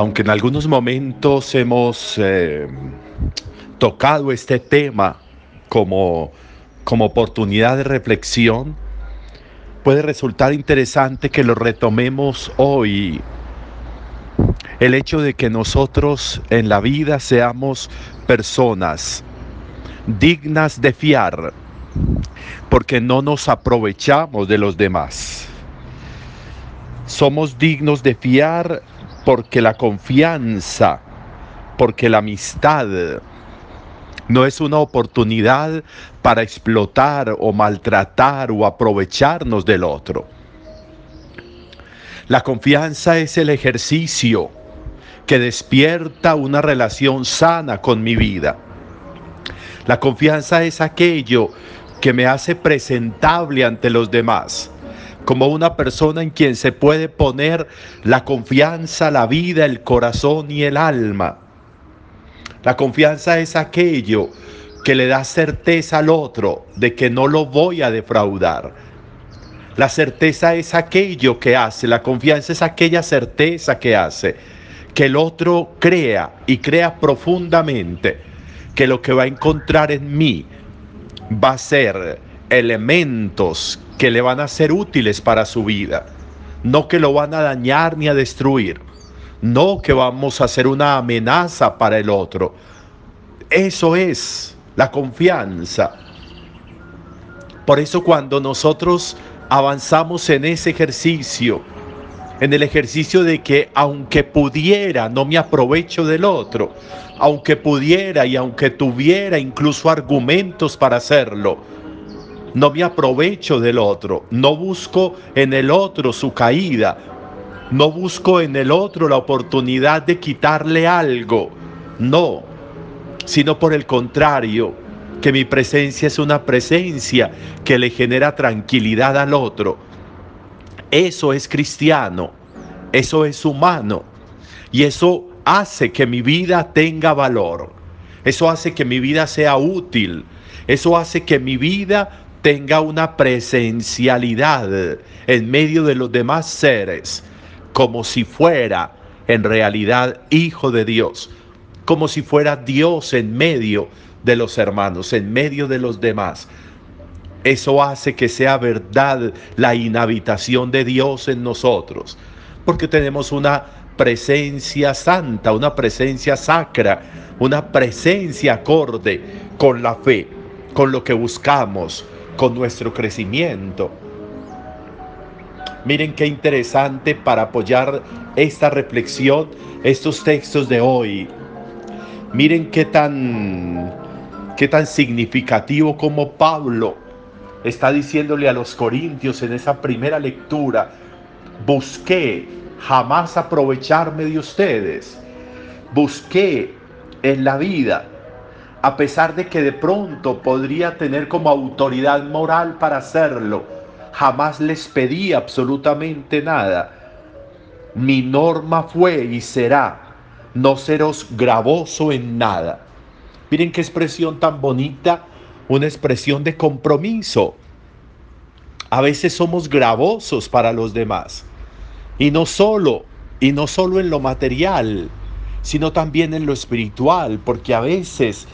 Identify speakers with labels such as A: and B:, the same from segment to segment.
A: aunque en algunos momentos hemos eh, tocado este tema como, como oportunidad de reflexión, puede resultar interesante que lo retomemos hoy. El hecho de que nosotros en la vida seamos personas dignas de fiar, porque no nos aprovechamos de los demás. Somos dignos de fiar porque la confianza, porque la amistad no es una oportunidad para explotar o maltratar o aprovecharnos del otro. La confianza es el ejercicio que despierta una relación sana con mi vida. La confianza es aquello que me hace presentable ante los demás, como una persona en quien se puede poner la confianza, la vida, el corazón y el alma. La confianza es aquello que le da certeza al otro de que no lo voy a defraudar. La certeza es aquello que hace, la confianza es aquella certeza que hace que el otro crea y crea profundamente que lo que va a encontrar en mí va a ser elementos que le van a ser útiles para su vida, no que lo van a dañar ni a destruir, no que vamos a ser una amenaza para el otro. Eso es la confianza. Por eso cuando nosotros avanzamos en ese ejercicio, en el ejercicio de que aunque pudiera, no me aprovecho del otro, aunque pudiera y aunque tuviera incluso argumentos para hacerlo, no me aprovecho del otro, no busco en el otro su caída, no busco en el otro la oportunidad de quitarle algo, no, sino por el contrario, que mi presencia es una presencia que le genera tranquilidad al otro. Eso es cristiano, eso es humano y eso hace que mi vida tenga valor. Eso hace que mi vida sea útil. Eso hace que mi vida tenga una presencialidad en medio de los demás seres, como si fuera en realidad hijo de Dios, como si fuera Dios en medio de los hermanos, en medio de los demás. Eso hace que sea verdad la inhabitación de Dios en nosotros, porque tenemos una presencia santa, una presencia sacra, una presencia acorde con la fe, con lo que buscamos, con nuestro crecimiento. Miren qué interesante para apoyar esta reflexión, estos textos de hoy. Miren qué tan, qué tan significativo como Pablo está diciéndole a los corintios en esa primera lectura, busqué jamás aprovecharme de ustedes. Busqué en la vida, a pesar de que de pronto podría tener como autoridad moral para hacerlo, jamás les pedí absolutamente nada. Mi norma fue y será no seros gravoso en nada. Miren qué expresión tan bonita, una expresión de compromiso. A veces somos gravosos para los demás. Y no solo, y no solo en lo material, sino también en lo espiritual, porque a veces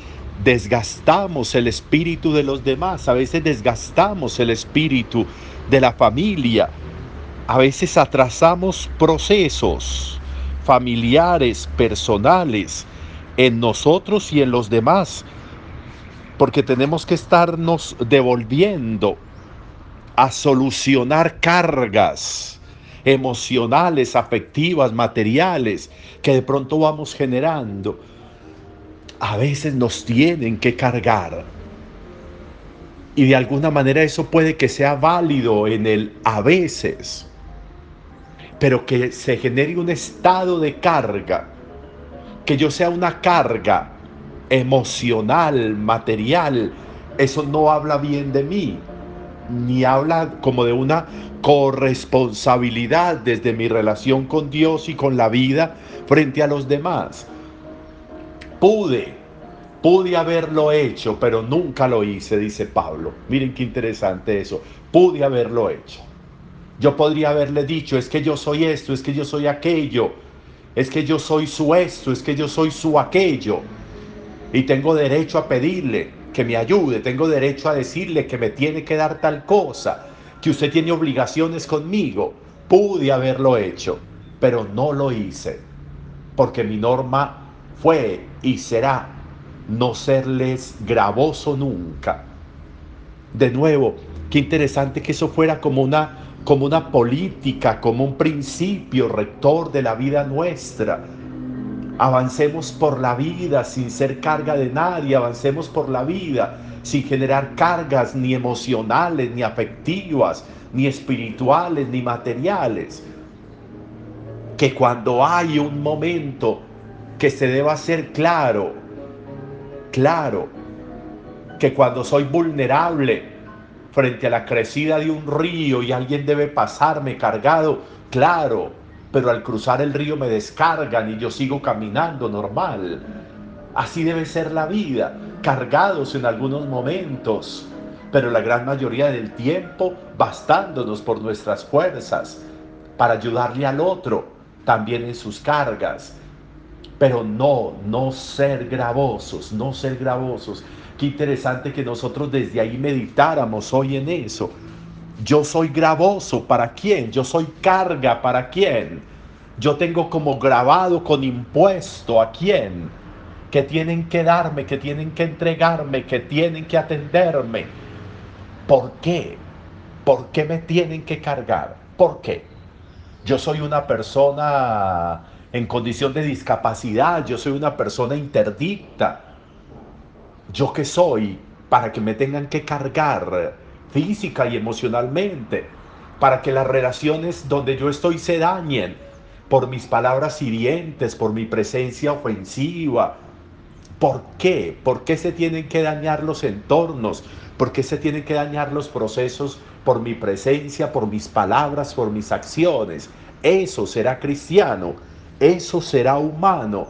A: desgastamos el espíritu de los demás, a veces desgastamos el espíritu de la familia, a veces atrasamos procesos familiares, personales, en nosotros y en los demás, porque tenemos que estarnos devolviendo a solucionar cargas emocionales, afectivas, materiales, que de pronto vamos generando, a veces nos tienen que cargar. Y de alguna manera eso puede que sea válido en el a veces, pero que se genere un estado de carga, que yo sea una carga emocional, material, eso no habla bien de mí, ni habla como de una corresponsabilidad desde mi relación con Dios y con la vida frente a los demás. Pude, pude haberlo hecho, pero nunca lo hice, dice Pablo. Miren qué interesante eso. Pude haberlo hecho. Yo podría haberle dicho, es que yo soy esto, es que yo soy aquello. es que yo soy su esto, es que yo soy su aquello. Y tengo derecho a pedirle que me ayude, tengo derecho a decirle que me tiene que dar tal cosa, que usted tiene obligaciones conmigo. Pude haberlo hecho, pero no lo hice, porque mi norma fue y será no serles gravoso nunca. De nuevo, qué interesante que eso fuera como una, como una política, como un principio rector de la vida nuestra. Avancemos por la vida sin ser carga de nadie, avancemos por la vida sin generar cargas ni emocionales, ni afectivas, ni espirituales, ni materiales. Que cuando hay un momento que se deba hacer claro, claro, que cuando soy vulnerable frente a la crecida de un río y alguien debe pasarme cargado, claro, pero al cruzar el río me descargan y yo sigo caminando normal. Así debe ser la vida, cargados en algunos momentos, pero la gran mayoría del tiempo bastándonos por nuestras fuerzas para ayudarle al otro también en sus cargas. Pero no, no ser gravosos, no ser gravosos. Qué interesante que nosotros desde ahí meditáramos hoy en eso. Yo soy gravoso, ¿para quién? Yo soy carga, ¿para quién? Yo tengo como grabado con impuesto, ¿a quién? Que tienen que darme, que tienen que entregarme, que tienen que atenderme. ¿Por qué? ¿Por qué me tienen que cargar? ¿Por qué? Yo soy una persona en condición de discapacidad, yo soy una persona interdicta, yo que soy para que me tengan que cargar física y emocionalmente, para que las relaciones donde yo estoy se dañen por mis palabras hirientes, por mi presencia ofensiva. ¿Por qué? ¿Por qué se tienen que dañar los entornos? ¿Por qué se tienen que dañar los procesos por mi presencia, por mis palabras, por mis acciones? Eso será cristiano, eso será humano.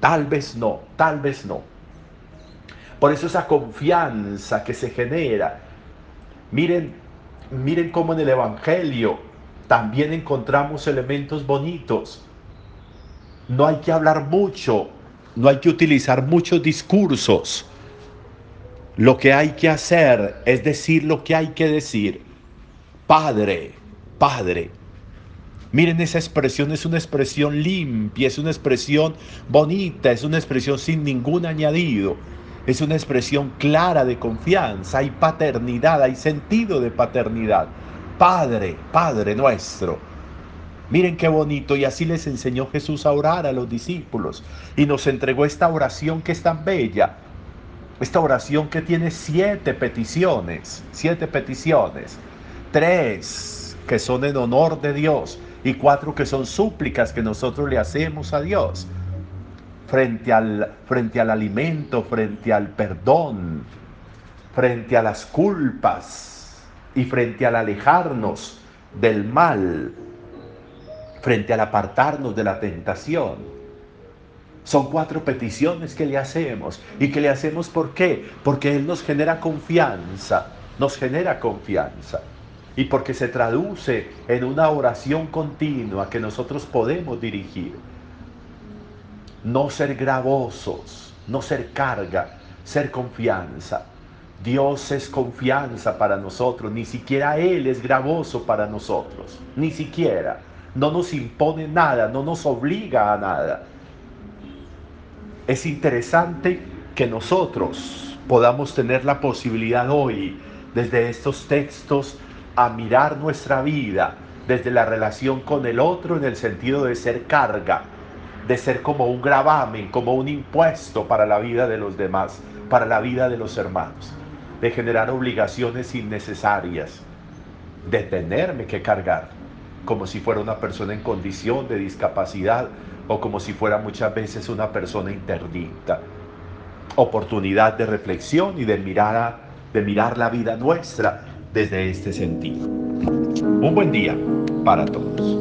A: Tal vez no, tal vez no. Por eso esa confianza que se genera. Miren, miren cómo en el Evangelio también encontramos elementos bonitos. No hay que hablar mucho, no hay que utilizar muchos discursos. Lo que hay que hacer es decir lo que hay que decir. Padre, Padre. Miren esa expresión, es una expresión limpia, es una expresión bonita, es una expresión sin ningún añadido. Es una expresión clara de confianza, hay paternidad, hay sentido de paternidad. Padre, Padre nuestro. Miren qué bonito y así les enseñó Jesús a orar a los discípulos y nos entregó esta oración que es tan bella. Esta oración que tiene siete peticiones, siete peticiones, tres que son en honor de Dios y cuatro que son súplicas que nosotros le hacemos a Dios frente al, frente al alimento, frente al perdón, frente a las culpas y frente al alejarnos del mal, frente al apartarnos de la tentación. Son cuatro peticiones que le hacemos. ¿Y que le hacemos por qué? Porque Él nos genera confianza, nos genera confianza. Y porque se traduce en una oración continua que nosotros podemos dirigir no ser gravosos, no ser carga, ser confianza. Dios es confianza para nosotros, ni siquiera Él es gravoso para nosotros, ni siquiera. No nos impone nada, no nos obliga a nada. Es interesante que nosotros podamos tener la posibilidad hoy, desde estos textos, a mirar nuestra vida desde la relación con el otro en el sentido de ser carga, de ser como un gravamen, como un impuesto para la vida de los demás, para la vida de los hermanos, de generar obligaciones innecesarias, de tenerme que cargar, como si fuera una persona en condición de discapacidad o como si fuera muchas veces una persona interdicta. Oportunidad de reflexión y de mirar, de mirar la vida nuestra desde este sentido. Un buen día para todos.